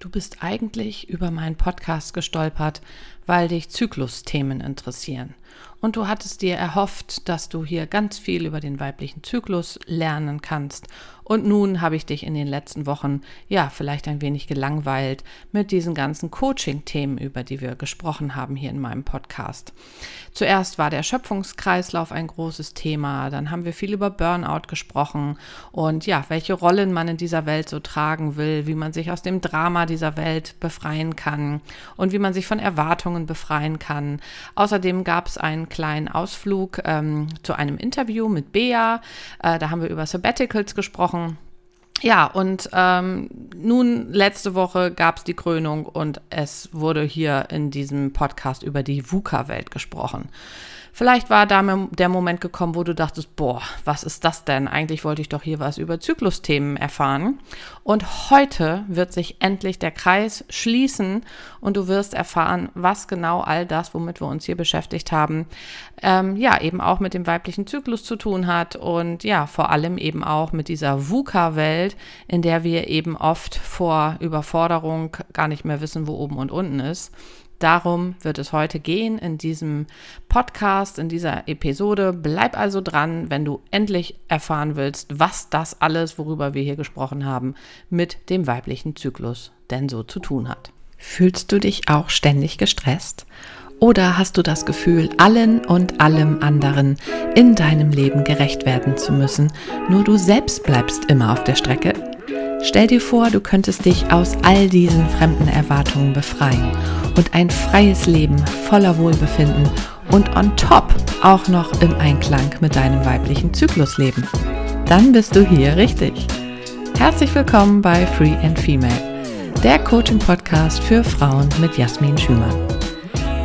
Du bist eigentlich über meinen Podcast gestolpert, weil dich Zyklusthemen interessieren. Und du hattest dir erhofft, dass du hier ganz viel über den weiblichen Zyklus lernen kannst. Und nun habe ich dich in den letzten Wochen, ja, vielleicht ein wenig gelangweilt mit diesen ganzen Coaching-Themen, über die wir gesprochen haben hier in meinem Podcast. Zuerst war der Schöpfungskreislauf ein großes Thema, dann haben wir viel über Burnout gesprochen und ja, welche Rollen man in dieser Welt so tragen will, wie man sich aus dem Drama dieser Welt befreien kann und wie man sich von Erwartungen befreien kann. Außerdem gab es einen kleinen Ausflug ähm, zu einem Interview mit Bea. Äh, da haben wir über Sabbaticals gesprochen. Ja, und ähm, nun letzte Woche gab es die Krönung und es wurde hier in diesem Podcast über die VUCA-Welt gesprochen. Vielleicht war da der Moment gekommen, wo du dachtest, boah, was ist das denn? Eigentlich wollte ich doch hier was über Zyklusthemen erfahren. Und heute wird sich endlich der Kreis schließen und du wirst erfahren, was genau all das, womit wir uns hier beschäftigt haben, ähm, ja, eben auch mit dem weiblichen Zyklus zu tun hat und ja, vor allem eben auch mit dieser VUCA-Welt, in der wir eben oft vor Überforderung gar nicht mehr wissen, wo oben und unten ist. Darum wird es heute gehen in diesem Podcast, in dieser Episode. Bleib also dran, wenn du endlich erfahren willst, was das alles, worüber wir hier gesprochen haben, mit dem weiblichen Zyklus denn so zu tun hat. Fühlst du dich auch ständig gestresst? Oder hast du das Gefühl, allen und allem anderen in deinem Leben gerecht werden zu müssen, nur du selbst bleibst immer auf der Strecke? Stell dir vor, du könntest dich aus all diesen fremden Erwartungen befreien und ein freies Leben voller Wohlbefinden und on top auch noch im Einklang mit deinem weiblichen Zyklus leben. Dann bist du hier richtig. Herzlich willkommen bei Free and Female, der Coaching-Podcast für Frauen mit Jasmin Schümann.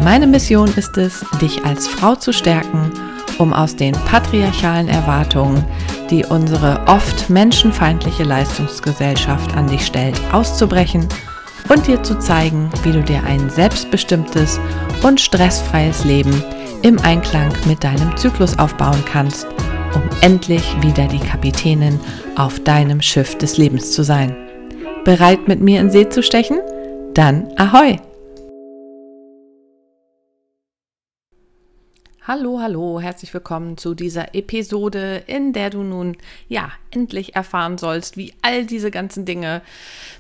Meine Mission ist es, dich als Frau zu stärken, um aus den patriarchalen Erwartungen, die unsere oft menschenfeindliche Leistungsgesellschaft an dich stellt, auszubrechen und dir zu zeigen, wie du dir ein selbstbestimmtes und stressfreies Leben im Einklang mit deinem Zyklus aufbauen kannst, um endlich wieder die Kapitänin auf deinem Schiff des Lebens zu sein. Bereit mit mir in See zu stechen? Dann ahoi! Hallo, hallo, herzlich willkommen zu dieser Episode, in der du nun ja endlich erfahren sollst, wie all diese ganzen Dinge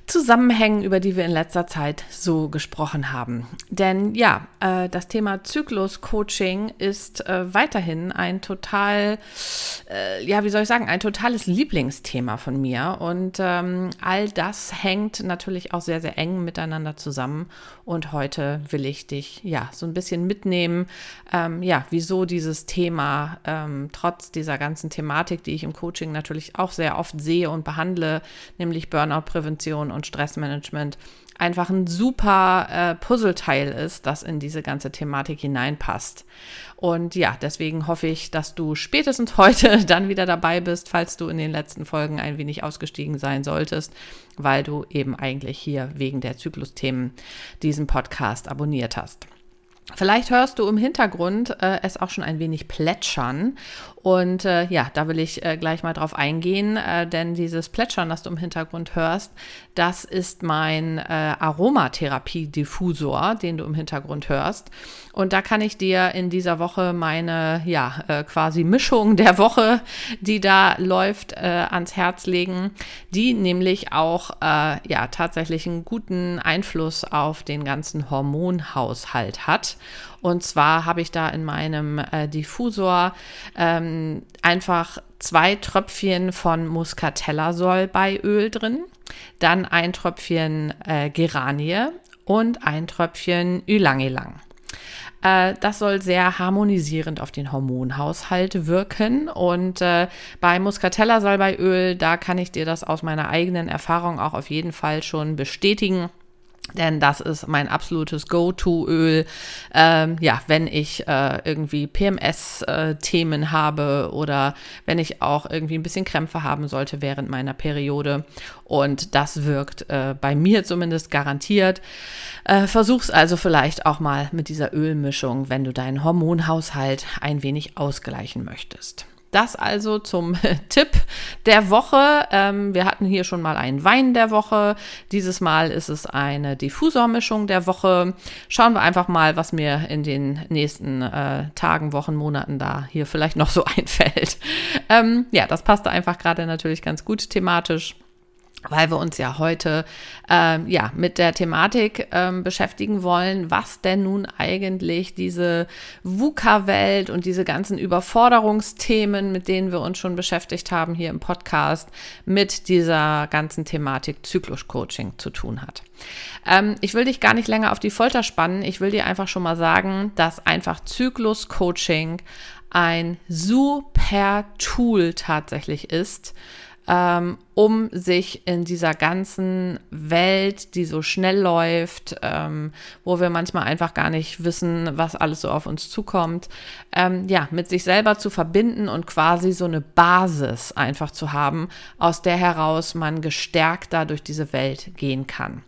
zusammenhängen, über die wir in letzter Zeit so gesprochen haben. Denn ja, äh, das Thema Zyklus-Coaching ist äh, weiterhin ein total, äh, ja, wie soll ich sagen, ein totales Lieblingsthema von mir. Und ähm, all das hängt natürlich auch sehr, sehr eng miteinander zusammen. Und heute will ich dich ja so ein bisschen mitnehmen, ähm, ja, wieso dieses Thema ähm, trotz dieser ganzen Thematik, die ich im Coaching natürlich auch sehr oft sehe und behandle, nämlich Burnout-Prävention und Stressmanagement, einfach ein super äh, Puzzleteil ist, das in diese ganze Thematik hineinpasst. Und ja, deswegen hoffe ich, dass du spätestens heute dann wieder dabei bist, falls du in den letzten Folgen ein wenig ausgestiegen sein solltest, weil du eben eigentlich hier wegen der Zyklusthemen diesen Podcast abonniert hast. Vielleicht hörst du im Hintergrund äh, es auch schon ein wenig plätschern. Und äh, ja, da will ich äh, gleich mal drauf eingehen, äh, denn dieses Plätschern, das du im Hintergrund hörst, das ist mein äh, Aromatherapie-Diffusor, den du im Hintergrund hörst. Und da kann ich dir in dieser Woche meine, ja, äh, quasi Mischung der Woche, die da läuft, äh, ans Herz legen, die nämlich auch, äh, ja, tatsächlich einen guten Einfluss auf den ganzen Hormonhaushalt hat. Und zwar habe ich da in meinem äh, Diffusor ähm, einfach zwei Tröpfchen von Muscatella-Salbeiöl drin, dann ein Tröpfchen äh, Geranie und ein Tröpfchen Ylang-Ylang. Äh, das soll sehr harmonisierend auf den Hormonhaushalt wirken. Und äh, bei Muscatella Salbeiöl, da kann ich dir das aus meiner eigenen Erfahrung auch auf jeden Fall schon bestätigen. Denn das ist mein absolutes Go-To-Öl. Ähm, ja, wenn ich äh, irgendwie PMS-Themen äh, habe oder wenn ich auch irgendwie ein bisschen Krämpfe haben sollte während meiner Periode. Und das wirkt äh, bei mir zumindest garantiert. Äh, versuch's also vielleicht auch mal mit dieser Ölmischung, wenn du deinen Hormonhaushalt ein wenig ausgleichen möchtest. Das also zum Tipp der Woche. Ähm, wir hatten hier schon mal einen Wein der Woche. Dieses Mal ist es eine Diffusormischung der Woche. Schauen wir einfach mal, was mir in den nächsten äh, Tagen, Wochen, Monaten da hier vielleicht noch so einfällt. Ähm, ja, das passte einfach gerade natürlich ganz gut thematisch weil wir uns ja heute ähm, ja mit der Thematik ähm, beschäftigen wollen, was denn nun eigentlich diese VUCA-Welt und diese ganzen Überforderungsthemen, mit denen wir uns schon beschäftigt haben hier im Podcast, mit dieser ganzen Thematik Zyklus-Coaching zu tun hat. Ähm, ich will dich gar nicht länger auf die Folter spannen. Ich will dir einfach schon mal sagen, dass einfach Zyklus-Coaching ein super Tool tatsächlich ist, ähm, um sich in dieser ganzen Welt, die so schnell läuft, ähm, wo wir manchmal einfach gar nicht wissen, was alles so auf uns zukommt, ähm, ja, mit sich selber zu verbinden und quasi so eine Basis einfach zu haben, aus der heraus man gestärkter durch diese Welt gehen kann.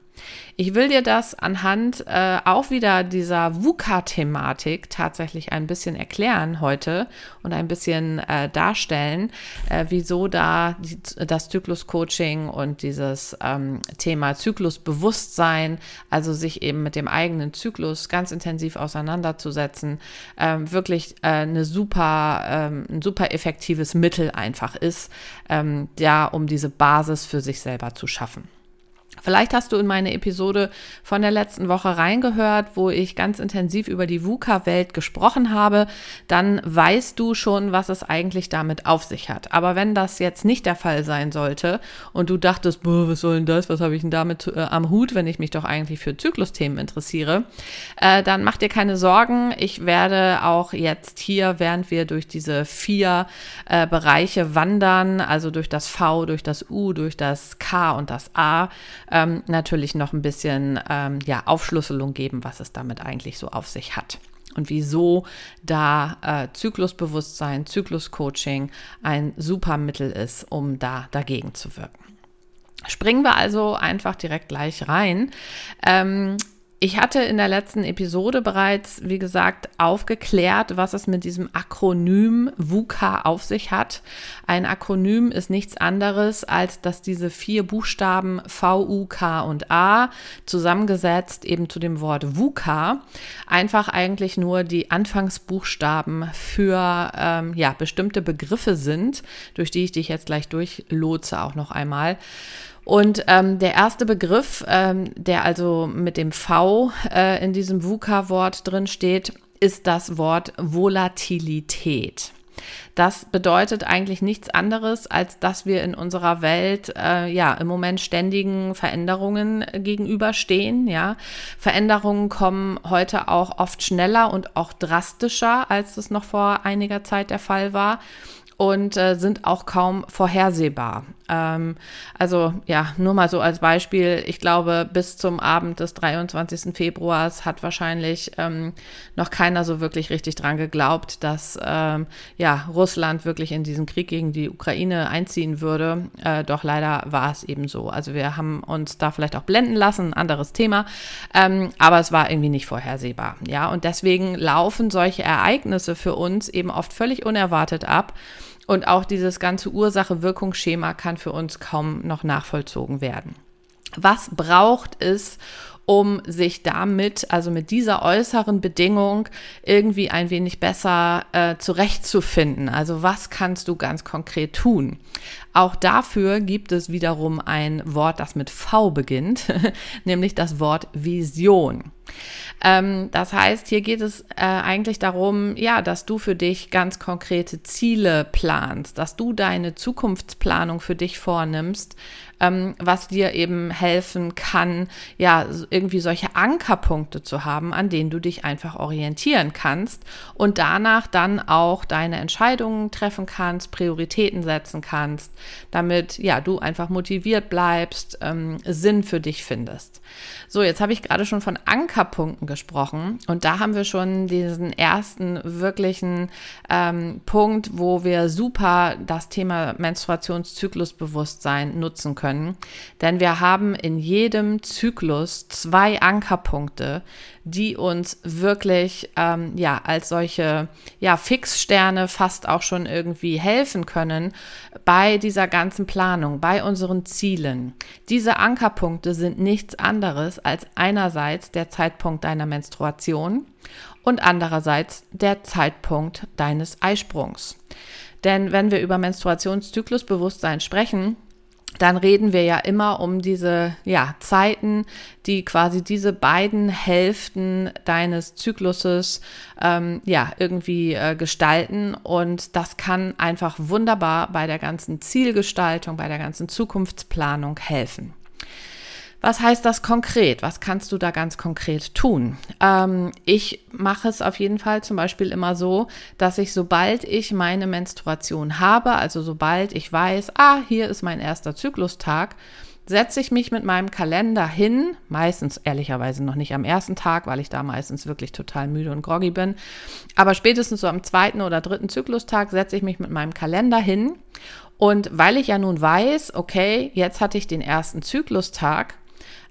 Ich will dir das anhand äh, auch wieder dieser VUCA-Thematik tatsächlich ein bisschen erklären heute und ein bisschen äh, darstellen, äh, wieso da die, das Zyklus-Coaching und dieses ähm, Thema Zyklusbewusstsein, also sich eben mit dem eigenen Zyklus ganz intensiv auseinanderzusetzen, ähm, wirklich äh, eine super, ähm, ein super effektives Mittel einfach ist, ähm, ja, um diese Basis für sich selber zu schaffen. Vielleicht hast du in meine Episode von der letzten Woche reingehört, wo ich ganz intensiv über die VUCA-Welt gesprochen habe. Dann weißt du schon, was es eigentlich damit auf sich hat. Aber wenn das jetzt nicht der Fall sein sollte und du dachtest, was soll denn das? Was habe ich denn damit äh, am Hut, wenn ich mich doch eigentlich für Zyklusthemen interessiere? Äh, dann mach dir keine Sorgen. Ich werde auch jetzt hier, während wir durch diese vier äh, Bereiche wandern, also durch das V, durch das U, durch das K und das A, ähm, natürlich noch ein bisschen ähm, ja, Aufschlüsselung geben, was es damit eigentlich so auf sich hat und wieso da äh, Zyklusbewusstsein, Zykluscoaching ein super Mittel ist, um da dagegen zu wirken. Springen wir also einfach direkt gleich rein. Ähm, ich hatte in der letzten Episode bereits, wie gesagt, aufgeklärt, was es mit diesem Akronym VUCA auf sich hat. Ein Akronym ist nichts anderes, als dass diese vier Buchstaben V, U, K und A zusammengesetzt eben zu dem Wort VUCA einfach eigentlich nur die Anfangsbuchstaben für ähm, ja, bestimmte Begriffe sind, durch die ich dich jetzt gleich durchlotse auch noch einmal. Und ähm, der erste Begriff, ähm, der also mit dem V äh, in diesem VUCA-Wort drin steht, ist das Wort Volatilität. Das bedeutet eigentlich nichts anderes, als dass wir in unserer Welt äh, ja im Moment ständigen Veränderungen gegenüberstehen. Ja, Veränderungen kommen heute auch oft schneller und auch drastischer, als es noch vor einiger Zeit der Fall war und äh, sind auch kaum vorhersehbar. Ähm, also ja, nur mal so als Beispiel, ich glaube, bis zum Abend des 23. Februars hat wahrscheinlich ähm, noch keiner so wirklich richtig dran geglaubt, dass ähm, ja, Russland wirklich in diesen Krieg gegen die Ukraine einziehen würde. Äh, doch leider war es eben so. Also wir haben uns da vielleicht auch blenden lassen, ein anderes Thema, ähm, aber es war irgendwie nicht vorhersehbar. Ja, und deswegen laufen solche Ereignisse für uns eben oft völlig unerwartet ab. Und auch dieses ganze Ursache-Wirkungsschema kann für uns kaum noch nachvollzogen werden. Was braucht es, um sich damit, also mit dieser äußeren Bedingung, irgendwie ein wenig besser äh, zurechtzufinden. Also was kannst du ganz konkret tun? Auch dafür gibt es wiederum ein Wort, das mit V beginnt, nämlich das Wort Vision. Ähm, das heißt, hier geht es äh, eigentlich darum, ja, dass du für dich ganz konkrete Ziele planst, dass du deine Zukunftsplanung für dich vornimmst, ähm, was dir eben helfen kann, ja, irgendwie solche Ankerpunkte zu haben, an denen du dich einfach orientieren kannst und danach dann auch deine Entscheidungen treffen kannst, Prioritäten setzen kannst, damit ja, du einfach motiviert bleibst, ähm, Sinn für dich findest. So, jetzt habe ich gerade schon von Ankerpunkten gesprochen und da haben wir schon diesen ersten wirklichen ähm, Punkt, wo wir super das Thema Menstruationszyklusbewusstsein nutzen können können, denn wir haben in jedem Zyklus zwei Ankerpunkte, die uns wirklich ähm, ja als solche ja Fixsterne fast auch schon irgendwie helfen können bei dieser ganzen Planung, bei unseren Zielen. Diese Ankerpunkte sind nichts anderes als einerseits der Zeitpunkt deiner Menstruation und andererseits der Zeitpunkt deines Eisprungs. Denn wenn wir über Menstruationszyklusbewusstsein sprechen, dann reden wir ja immer um diese ja, Zeiten, die quasi diese beiden Hälften deines Zykluses ähm, ja, irgendwie äh, gestalten. Und das kann einfach wunderbar bei der ganzen Zielgestaltung, bei der ganzen Zukunftsplanung helfen. Was heißt das konkret? Was kannst du da ganz konkret tun? Ähm, ich mache es auf jeden Fall zum Beispiel immer so, dass ich, sobald ich meine Menstruation habe, also sobald ich weiß, ah, hier ist mein erster Zyklustag, setze ich mich mit meinem Kalender hin, meistens ehrlicherweise noch nicht am ersten Tag, weil ich da meistens wirklich total müde und groggy bin, aber spätestens so am zweiten oder dritten Zyklustag setze ich mich mit meinem Kalender hin und weil ich ja nun weiß, okay, jetzt hatte ich den ersten Zyklustag,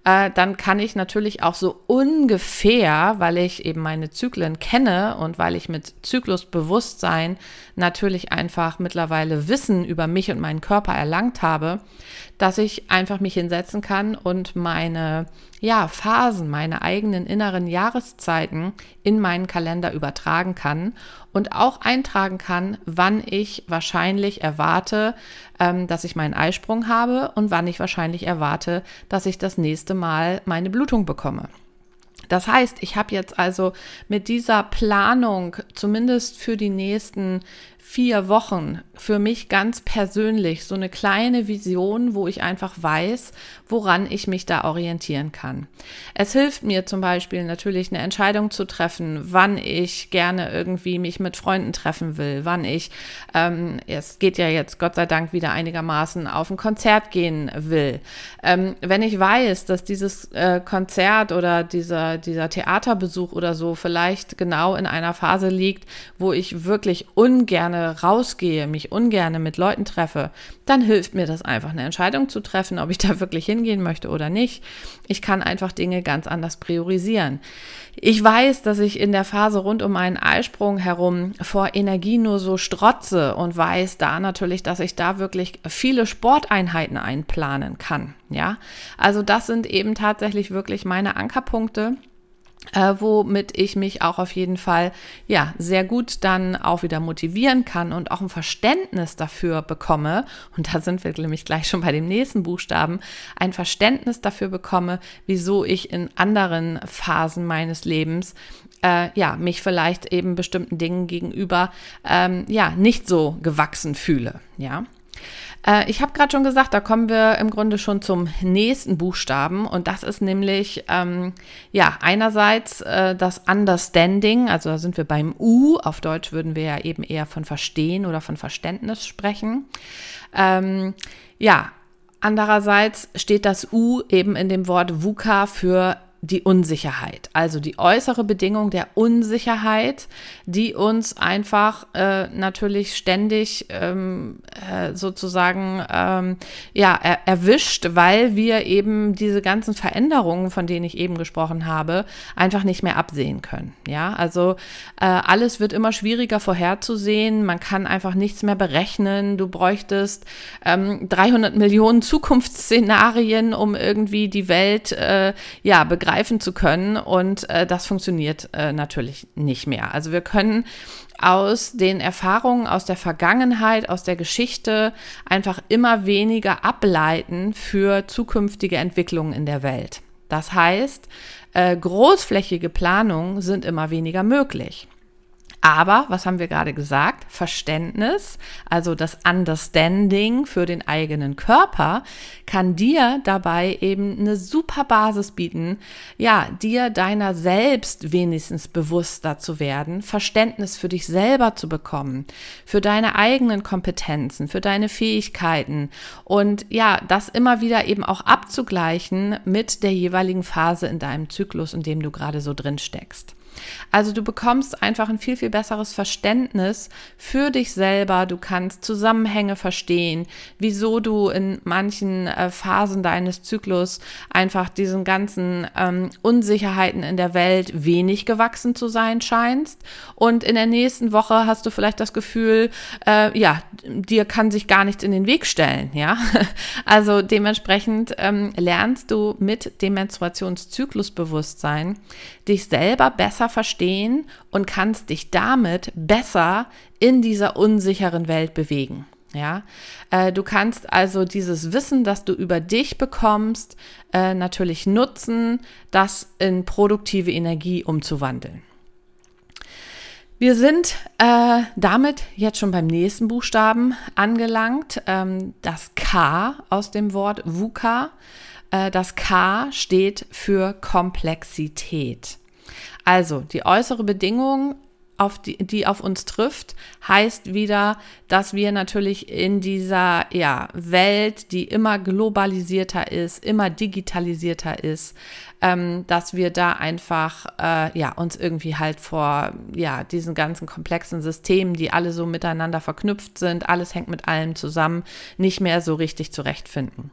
äh, dann kann ich natürlich auch so ungefähr, weil ich eben meine Zyklen kenne und weil ich mit Zyklusbewusstsein natürlich einfach mittlerweile Wissen über mich und meinen Körper erlangt habe, dass ich einfach mich hinsetzen kann und meine ja, Phasen, meine eigenen inneren Jahreszeiten in meinen Kalender übertragen kann und auch eintragen kann, wann ich wahrscheinlich erwarte, ähm, dass ich meinen Eisprung habe und wann ich wahrscheinlich erwarte, dass ich das nächste Mal meine Blutung bekomme. Das heißt, ich habe jetzt also mit dieser Planung zumindest für die nächsten vier Wochen für mich ganz persönlich so eine kleine Vision, wo ich einfach weiß, woran ich mich da orientieren kann. Es hilft mir zum Beispiel natürlich eine Entscheidung zu treffen, wann ich gerne irgendwie mich mit Freunden treffen will, wann ich, ähm, es geht ja jetzt Gott sei Dank wieder einigermaßen auf ein Konzert gehen will. Ähm, wenn ich weiß, dass dieses äh, Konzert oder dieser, dieser Theaterbesuch oder so vielleicht genau in einer Phase liegt, wo ich wirklich ungern rausgehe, mich ungerne mit Leuten treffe, dann hilft mir das einfach, eine Entscheidung zu treffen, ob ich da wirklich hingehen möchte oder nicht. Ich kann einfach Dinge ganz anders priorisieren. Ich weiß, dass ich in der Phase rund um meinen Eisprung herum vor Energie nur so strotze und weiß da natürlich, dass ich da wirklich viele Sporteinheiten einplanen kann. Ja, also das sind eben tatsächlich wirklich meine Ankerpunkte äh, womit ich mich auch auf jeden Fall ja sehr gut dann auch wieder motivieren kann und auch ein Verständnis dafür bekomme. Und da sind wir nämlich gleich schon bei dem nächsten Buchstaben. Ein Verständnis dafür bekomme, wieso ich in anderen Phasen meines Lebens äh, ja mich vielleicht eben bestimmten Dingen gegenüber ähm, ja nicht so gewachsen fühle ja äh, ich habe gerade schon gesagt, da kommen wir im Grunde schon zum nächsten Buchstaben. Und das ist nämlich, ähm, ja, einerseits äh, das Understanding, also da sind wir beim U, auf Deutsch würden wir ja eben eher von Verstehen oder von Verständnis sprechen. Ähm, ja, Andererseits steht das U eben in dem Wort VUCA für die Unsicherheit, also die äußere Bedingung der Unsicherheit, die uns einfach äh, natürlich ständig ähm, äh, sozusagen ähm, ja er erwischt, weil wir eben diese ganzen Veränderungen, von denen ich eben gesprochen habe, einfach nicht mehr absehen können. Ja, also äh, alles wird immer schwieriger vorherzusehen. Man kann einfach nichts mehr berechnen. Du bräuchtest ähm, 300 Millionen Zukunftsszenarien, um irgendwie die Welt äh, ja begreifen greifen zu können. Und äh, das funktioniert äh, natürlich nicht mehr. Also wir können aus den Erfahrungen aus der Vergangenheit, aus der Geschichte einfach immer weniger ableiten für zukünftige Entwicklungen in der Welt. Das heißt, äh, großflächige Planungen sind immer weniger möglich. Aber, was haben wir gerade gesagt? Verständnis, also das Understanding für den eigenen Körper, kann dir dabei eben eine super Basis bieten, ja, dir deiner selbst wenigstens bewusster zu werden, Verständnis für dich selber zu bekommen, für deine eigenen Kompetenzen, für deine Fähigkeiten und ja, das immer wieder eben auch abzugleichen mit der jeweiligen Phase in deinem Zyklus, in dem du gerade so drin steckst. Also du bekommst einfach ein viel, viel besseres Verständnis für dich selber. Du kannst Zusammenhänge verstehen, wieso du in manchen äh, Phasen deines Zyklus einfach diesen ganzen ähm, Unsicherheiten in der Welt wenig gewachsen zu sein scheinst. Und in der nächsten Woche hast du vielleicht das Gefühl, äh, ja, dir kann sich gar nichts in den Weg stellen. Ja, also dementsprechend ähm, lernst du mit dem Menstruationszyklusbewusstsein dich selber besser verstehen und kannst dich damit besser in dieser unsicheren Welt bewegen. Ja, äh, du kannst also dieses Wissen, das du über dich bekommst, äh, natürlich nutzen, das in produktive Energie umzuwandeln. Wir sind äh, damit jetzt schon beim nächsten Buchstaben angelangt. Ähm, das K aus dem Wort VUCA. Das K steht für Komplexität. Also die äußere Bedingung auf die, die auf uns trifft, heißt wieder, dass wir natürlich in dieser ja, Welt, die immer globalisierter ist, immer digitalisierter ist, ähm, dass wir da einfach äh, ja, uns irgendwie halt vor ja, diesen ganzen komplexen Systemen, die alle so miteinander verknüpft sind, alles hängt mit allem zusammen, nicht mehr so richtig zurechtfinden.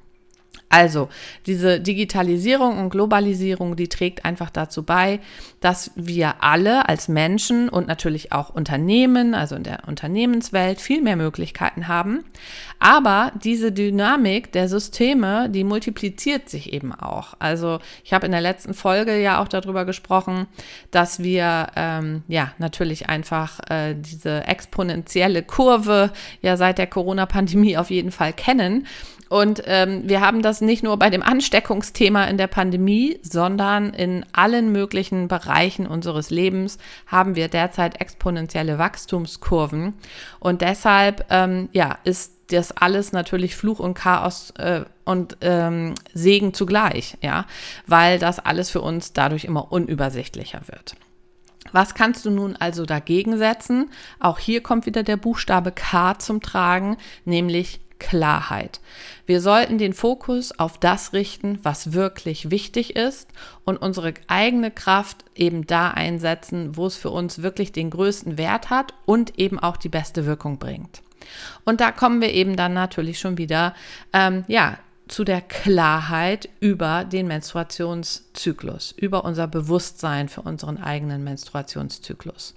Also, diese Digitalisierung und Globalisierung, die trägt einfach dazu bei, dass wir alle als Menschen und natürlich auch Unternehmen, also in der Unternehmenswelt, viel mehr Möglichkeiten haben. Aber diese Dynamik der Systeme, die multipliziert sich eben auch. Also, ich habe in der letzten Folge ja auch darüber gesprochen, dass wir ähm, ja natürlich einfach äh, diese exponentielle Kurve ja seit der Corona-Pandemie auf jeden Fall kennen und ähm, wir haben das nicht nur bei dem Ansteckungsthema in der Pandemie, sondern in allen möglichen Bereichen unseres Lebens haben wir derzeit exponentielle Wachstumskurven. Und deshalb ähm, ja, ist das alles natürlich Fluch und Chaos äh, und ähm, Segen zugleich, ja, weil das alles für uns dadurch immer unübersichtlicher wird. Was kannst du nun also dagegen setzen? Auch hier kommt wieder der Buchstabe K zum Tragen, nämlich Klarheit. Wir sollten den Fokus auf das richten, was wirklich wichtig ist und unsere eigene Kraft eben da einsetzen, wo es für uns wirklich den größten Wert hat und eben auch die beste Wirkung bringt. Und da kommen wir eben dann natürlich schon wieder, ähm, ja, zu der Klarheit über den Menstruationszyklus, über unser Bewusstsein für unseren eigenen Menstruationszyklus.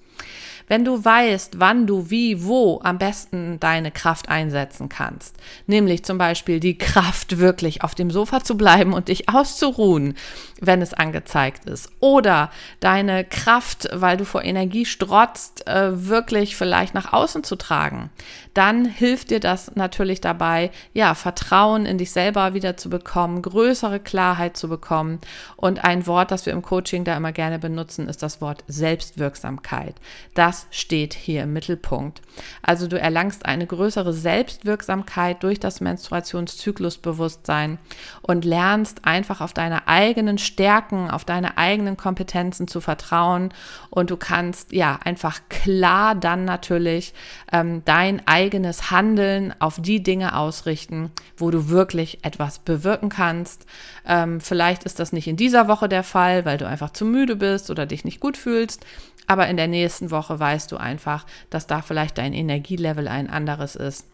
Wenn du weißt, wann du wie, wo am besten deine Kraft einsetzen kannst, nämlich zum Beispiel die Kraft wirklich auf dem Sofa zu bleiben und dich auszuruhen, wenn es angezeigt ist, oder deine Kraft, weil du vor Energie strotzt, äh, wirklich vielleicht nach außen zu tragen, dann hilft dir das natürlich dabei, ja, Vertrauen in dich selber wieder zu bekommen, größere Klarheit zu bekommen. Und ein Wort, das wir im Coaching da immer gerne benutzen, ist das Wort Selbstwirksamkeit. Das steht hier im Mittelpunkt. Also du erlangst eine größere Selbstwirksamkeit durch das Menstruationszyklusbewusstsein und lernst einfach auf deine eigenen Stärken, auf deine eigenen Kompetenzen zu vertrauen und du kannst ja einfach klar dann natürlich ähm, dein eigenes Handeln auf die Dinge ausrichten, wo du wirklich etwas bewirken kannst. Ähm, vielleicht ist das nicht in dieser Woche der Fall, weil du einfach zu müde bist oder dich nicht gut fühlst. Aber in der nächsten Woche weißt du einfach, dass da vielleicht dein Energielevel ein anderes ist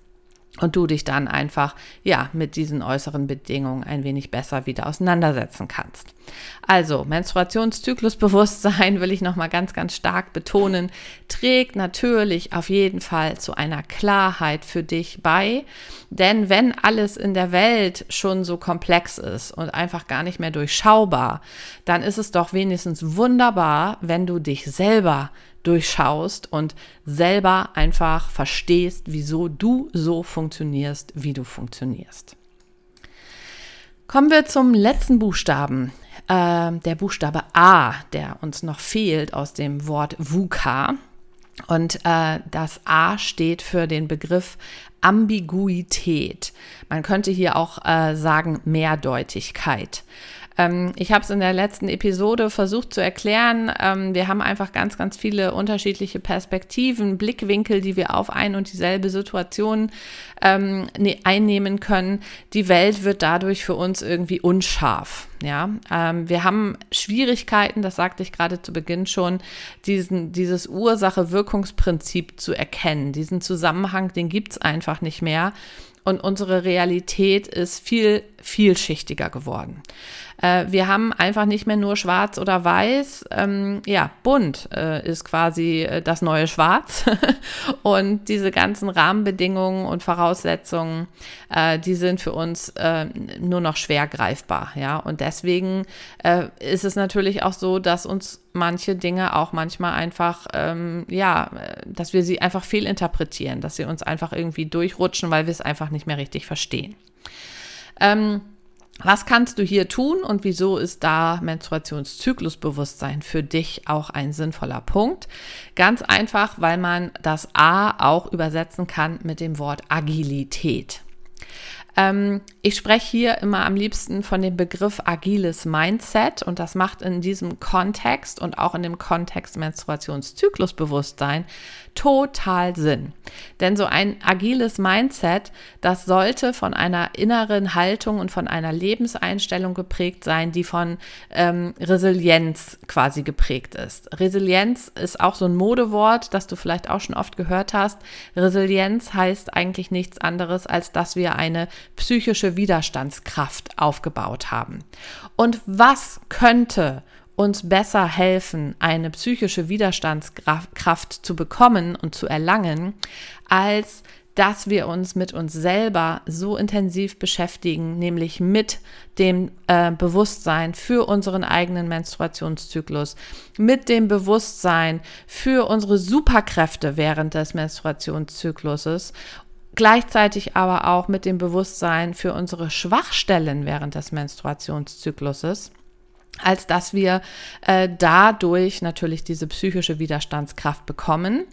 und du dich dann einfach ja mit diesen äußeren Bedingungen ein wenig besser wieder auseinandersetzen kannst. Also Menstruationszyklusbewusstsein will ich noch mal ganz ganz stark betonen, trägt natürlich auf jeden Fall zu einer Klarheit für dich bei, denn wenn alles in der Welt schon so komplex ist und einfach gar nicht mehr durchschaubar, dann ist es doch wenigstens wunderbar, wenn du dich selber durchschaust und selber einfach verstehst, wieso du so funktionierst, wie du funktionierst. Kommen wir zum letzten Buchstaben, äh, der Buchstabe A, der uns noch fehlt aus dem Wort VUCA. Und äh, das A steht für den Begriff Ambiguität. Man könnte hier auch äh, sagen Mehrdeutigkeit. Ähm, ich habe es in der letzten Episode versucht zu erklären. Ähm, wir haben einfach ganz, ganz viele unterschiedliche Perspektiven, Blickwinkel, die wir auf ein und dieselbe Situation ähm, ne, einnehmen können. Die Welt wird dadurch für uns irgendwie unscharf. Ja, ähm, wir haben Schwierigkeiten, das sagte ich gerade zu Beginn schon, diesen, dieses Ursache-Wirkungsprinzip zu erkennen. Diesen Zusammenhang, den gibt es einfach nicht mehr und unsere Realität ist viel vielschichtiger geworden. Äh, wir haben einfach nicht mehr nur schwarz oder weiß. Ähm, ja, bunt äh, ist quasi äh, das neue Schwarz. und diese ganzen Rahmenbedingungen und Voraussetzungen, äh, die sind für uns äh, nur noch schwer greifbar. Ja, und deswegen äh, ist es natürlich auch so, dass uns manche Dinge auch manchmal einfach, ähm, ja, dass wir sie einfach fehlinterpretieren, dass sie uns einfach irgendwie durchrutschen, weil wir es einfach nicht mehr richtig verstehen. Ähm, was kannst du hier tun und wieso ist da Menstruationszyklusbewusstsein für dich auch ein sinnvoller Punkt? Ganz einfach, weil man das A auch übersetzen kann mit dem Wort Agilität. Ähm, ich spreche hier immer am liebsten von dem Begriff agiles Mindset und das macht in diesem Kontext und auch in dem Kontext Menstruationszyklusbewusstsein total Sinn. Denn so ein agiles Mindset, das sollte von einer inneren Haltung und von einer Lebenseinstellung geprägt sein, die von ähm, Resilienz quasi geprägt ist. Resilienz ist auch so ein Modewort, das du vielleicht auch schon oft gehört hast. Resilienz heißt eigentlich nichts anderes, als dass wir eine psychische Widerstandskraft aufgebaut haben. Und was könnte uns besser helfen, eine psychische Widerstandskraft zu bekommen und zu erlangen, als dass wir uns mit uns selber so intensiv beschäftigen, nämlich mit dem äh, Bewusstsein für unseren eigenen Menstruationszyklus, mit dem Bewusstsein für unsere Superkräfte während des Menstruationszykluses gleichzeitig aber auch mit dem Bewusstsein für unsere Schwachstellen während des Menstruationszykluses als dass wir äh, dadurch natürlich diese psychische Widerstandskraft bekommen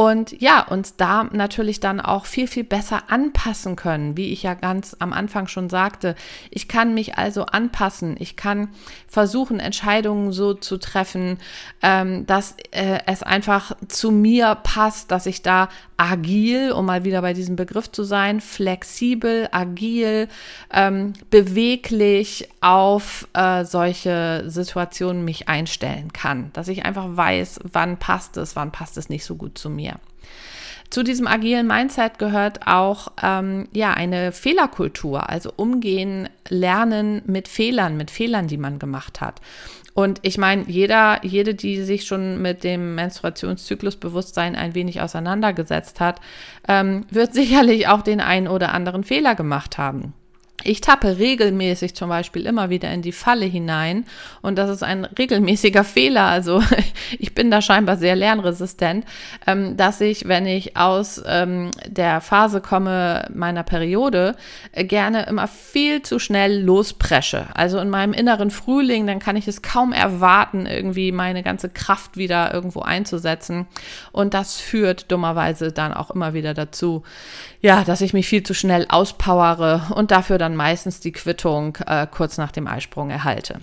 und ja, uns da natürlich dann auch viel, viel besser anpassen können, wie ich ja ganz am Anfang schon sagte. Ich kann mich also anpassen. Ich kann versuchen, Entscheidungen so zu treffen, ähm, dass äh, es einfach zu mir passt, dass ich da agil, um mal wieder bei diesem Begriff zu sein, flexibel, agil, ähm, beweglich auf äh, solche Situationen mich einstellen kann. Dass ich einfach weiß, wann passt es, wann passt es nicht so gut zu mir. Zu diesem agilen Mindset gehört auch ähm, ja eine Fehlerkultur, also umgehen, lernen mit Fehlern, mit Fehlern, die man gemacht hat. Und ich meine, jeder, jede, die sich schon mit dem Menstruationszyklusbewusstsein ein wenig auseinandergesetzt hat, ähm, wird sicherlich auch den einen oder anderen Fehler gemacht haben. Ich tappe regelmäßig zum Beispiel immer wieder in die Falle hinein und das ist ein regelmäßiger Fehler. Also ich bin da scheinbar sehr lernresistent, ähm, dass ich, wenn ich aus ähm, der Phase komme meiner Periode, äh, gerne immer viel zu schnell lospresche. Also in meinem inneren Frühling, dann kann ich es kaum erwarten, irgendwie meine ganze Kraft wieder irgendwo einzusetzen. Und das führt dummerweise dann auch immer wieder dazu, ja, dass ich mich viel zu schnell auspowere und dafür dann meistens die Quittung äh, kurz nach dem Eisprung erhalte.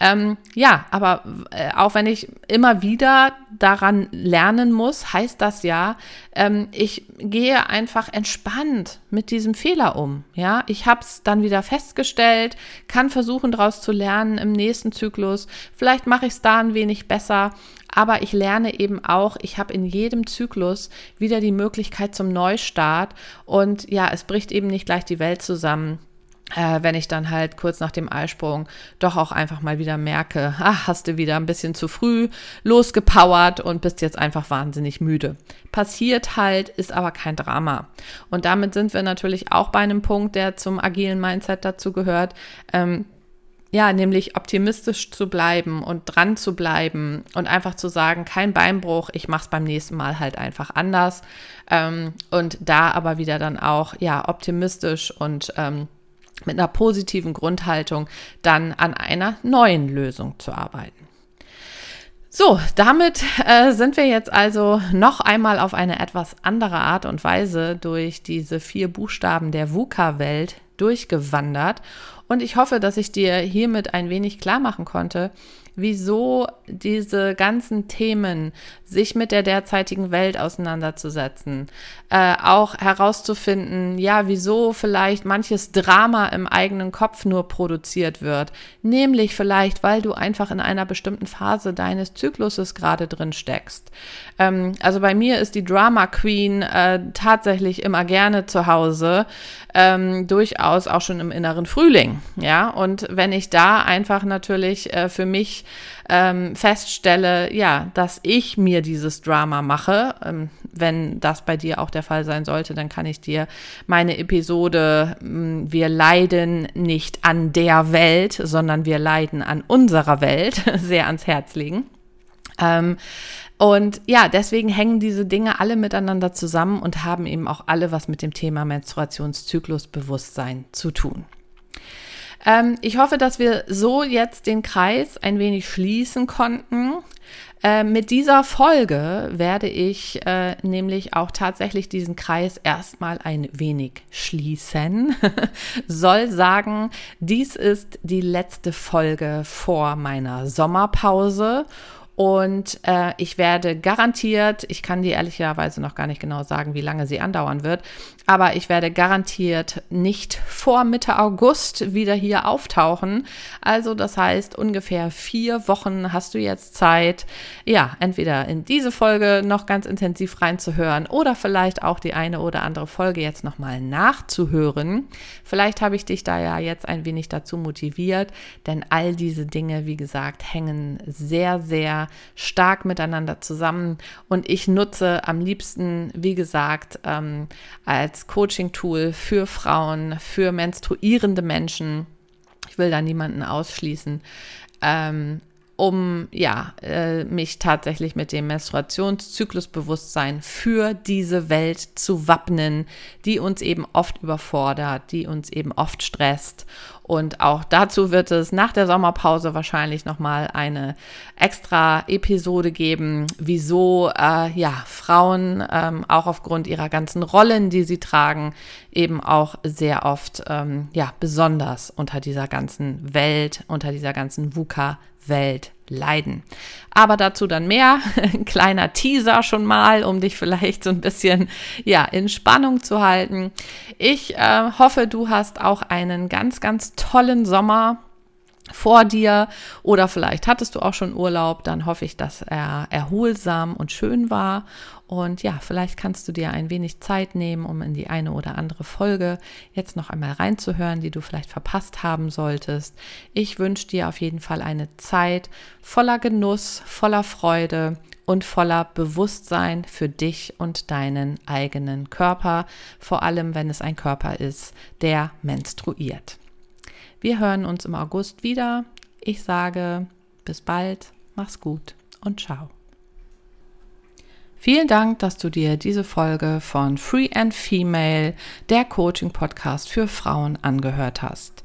Ähm, ja, aber äh, auch wenn ich immer wieder daran lernen muss, heißt das ja, ähm, ich gehe einfach entspannt mit diesem Fehler um. Ja, ich habe es dann wieder festgestellt, kann versuchen daraus zu lernen im nächsten Zyklus. Vielleicht mache ich es da ein wenig besser, aber ich lerne eben auch, ich habe in jedem Zyklus wieder die Möglichkeit zum Neustart und ja, es bricht eben nicht gleich die Welt zusammen äh, wenn ich dann halt kurz nach dem Eisprung doch auch einfach mal wieder merke, ach, hast du wieder ein bisschen zu früh losgepowert und bist jetzt einfach wahnsinnig müde. Passiert halt, ist aber kein Drama. Und damit sind wir natürlich auch bei einem Punkt, der zum agilen Mindset dazu gehört. Ähm, ja, nämlich optimistisch zu bleiben und dran zu bleiben und einfach zu sagen, kein Beinbruch, ich mache es beim nächsten Mal halt einfach anders. Ähm, und da aber wieder dann auch, ja, optimistisch und ähm, mit einer positiven Grundhaltung dann an einer neuen Lösung zu arbeiten. So, damit äh, sind wir jetzt also noch einmal auf eine etwas andere Art und Weise durch diese vier Buchstaben der VUCA-Welt durchgewandert Und ich hoffe, dass ich dir hiermit ein wenig klar machen konnte, wieso diese ganzen Themen, sich mit der derzeitigen Welt auseinanderzusetzen, äh, auch herauszufinden, ja, wieso vielleicht manches Drama im eigenen Kopf nur produziert wird, nämlich vielleicht, weil du einfach in einer bestimmten Phase deines Zykluses gerade drin steckst. Ähm, also bei mir ist die Drama Queen äh, tatsächlich immer gerne zu Hause, ähm, durchaus auch schon im inneren Frühling, ja, und wenn ich da einfach natürlich äh, für mich ähm, feststelle, ja, dass ich mir dieses Drama mache. Ähm, wenn das bei dir auch der Fall sein sollte, dann kann ich dir meine Episode hm, Wir leiden nicht an der Welt, sondern wir leiden an unserer Welt sehr ans Herz legen. Ähm, und ja, deswegen hängen diese Dinge alle miteinander zusammen und haben eben auch alle was mit dem Thema Menstruationszyklusbewusstsein zu tun. Ähm, ich hoffe, dass wir so jetzt den Kreis ein wenig schließen konnten. Äh, mit dieser Folge werde ich äh, nämlich auch tatsächlich diesen Kreis erstmal ein wenig schließen. Soll sagen, dies ist die letzte Folge vor meiner Sommerpause und äh, ich werde garantiert, ich kann dir ehrlicherweise noch gar nicht genau sagen, wie lange sie andauern wird, aber ich werde garantiert nicht vor Mitte August wieder hier auftauchen. Also das heißt, ungefähr vier Wochen hast du jetzt Zeit, ja, entweder in diese Folge noch ganz intensiv reinzuhören oder vielleicht auch die eine oder andere Folge jetzt nochmal nachzuhören. Vielleicht habe ich dich da ja jetzt ein wenig dazu motiviert, denn all diese Dinge, wie gesagt, hängen sehr, sehr stark miteinander zusammen. Und ich nutze am liebsten, wie gesagt, ähm, als Coaching-Tool für Frauen, für menstruierende Menschen. Ich will da niemanden ausschließen. Ähm, um ja, äh, mich tatsächlich mit dem Menstruationszyklusbewusstsein für diese Welt zu wappnen, die uns eben oft überfordert, die uns eben oft stresst. Und auch dazu wird es nach der Sommerpause wahrscheinlich nochmal eine extra Episode geben, wieso äh, ja, Frauen ähm, auch aufgrund ihrer ganzen Rollen, die sie tragen, eben auch sehr oft ähm, ja, besonders unter dieser ganzen Welt, unter dieser ganzen VUCA Welt leiden. Aber dazu dann mehr. Ein kleiner Teaser schon mal, um dich vielleicht so ein bisschen ja, in Spannung zu halten. Ich äh, hoffe, du hast auch einen ganz, ganz tollen Sommer vor dir oder vielleicht hattest du auch schon Urlaub, dann hoffe ich, dass er erholsam und schön war. Und ja, vielleicht kannst du dir ein wenig Zeit nehmen, um in die eine oder andere Folge jetzt noch einmal reinzuhören, die du vielleicht verpasst haben solltest. Ich wünsche dir auf jeden Fall eine Zeit voller Genuss, voller Freude und voller Bewusstsein für dich und deinen eigenen Körper, vor allem wenn es ein Körper ist, der menstruiert. Wir hören uns im August wieder. Ich sage bis bald, mach's gut und ciao. Vielen Dank, dass du dir diese Folge von Free and Female, der Coaching-Podcast für Frauen, angehört hast.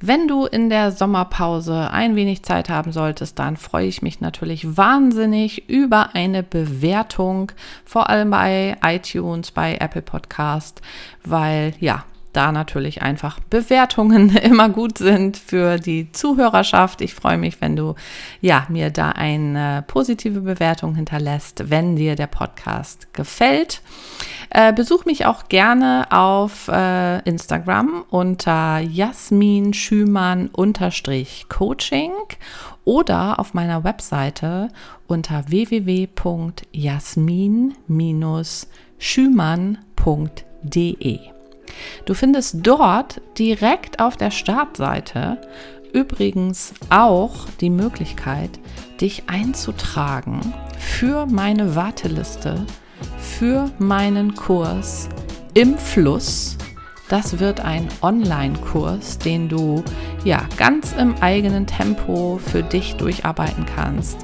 Wenn du in der Sommerpause ein wenig Zeit haben solltest, dann freue ich mich natürlich wahnsinnig über eine Bewertung, vor allem bei iTunes, bei Apple Podcast, weil ja, da natürlich einfach Bewertungen immer gut sind für die Zuhörerschaft. Ich freue mich, wenn du ja mir da eine positive Bewertung hinterlässt, wenn dir der Podcast gefällt. Äh, besuch mich auch gerne auf äh, Instagram unter Jasmin Schümann Coaching oder auf meiner Webseite unter www.jasmin-schümann.de. Du findest dort direkt auf der Startseite übrigens auch die Möglichkeit, dich einzutragen für meine Warteliste, für meinen Kurs im Fluss. Das wird ein Online-Kurs, den du ja ganz im eigenen Tempo für dich durcharbeiten kannst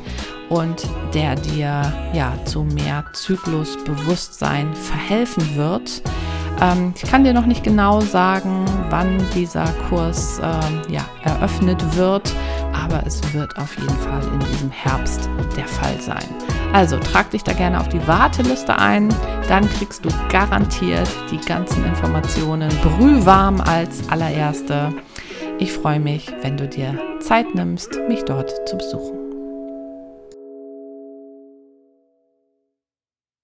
und der dir ja zu mehr Zyklusbewusstsein verhelfen wird. Ähm, ich kann dir noch nicht genau sagen, wann dieser Kurs ähm, ja, eröffnet wird, aber es wird auf jeden Fall in diesem Herbst der Fall sein. Also trag dich da gerne auf die Warteliste ein, dann kriegst du garantiert die ganzen Informationen brühwarm als allererste. Ich freue mich, wenn du dir Zeit nimmst, mich dort zu besuchen.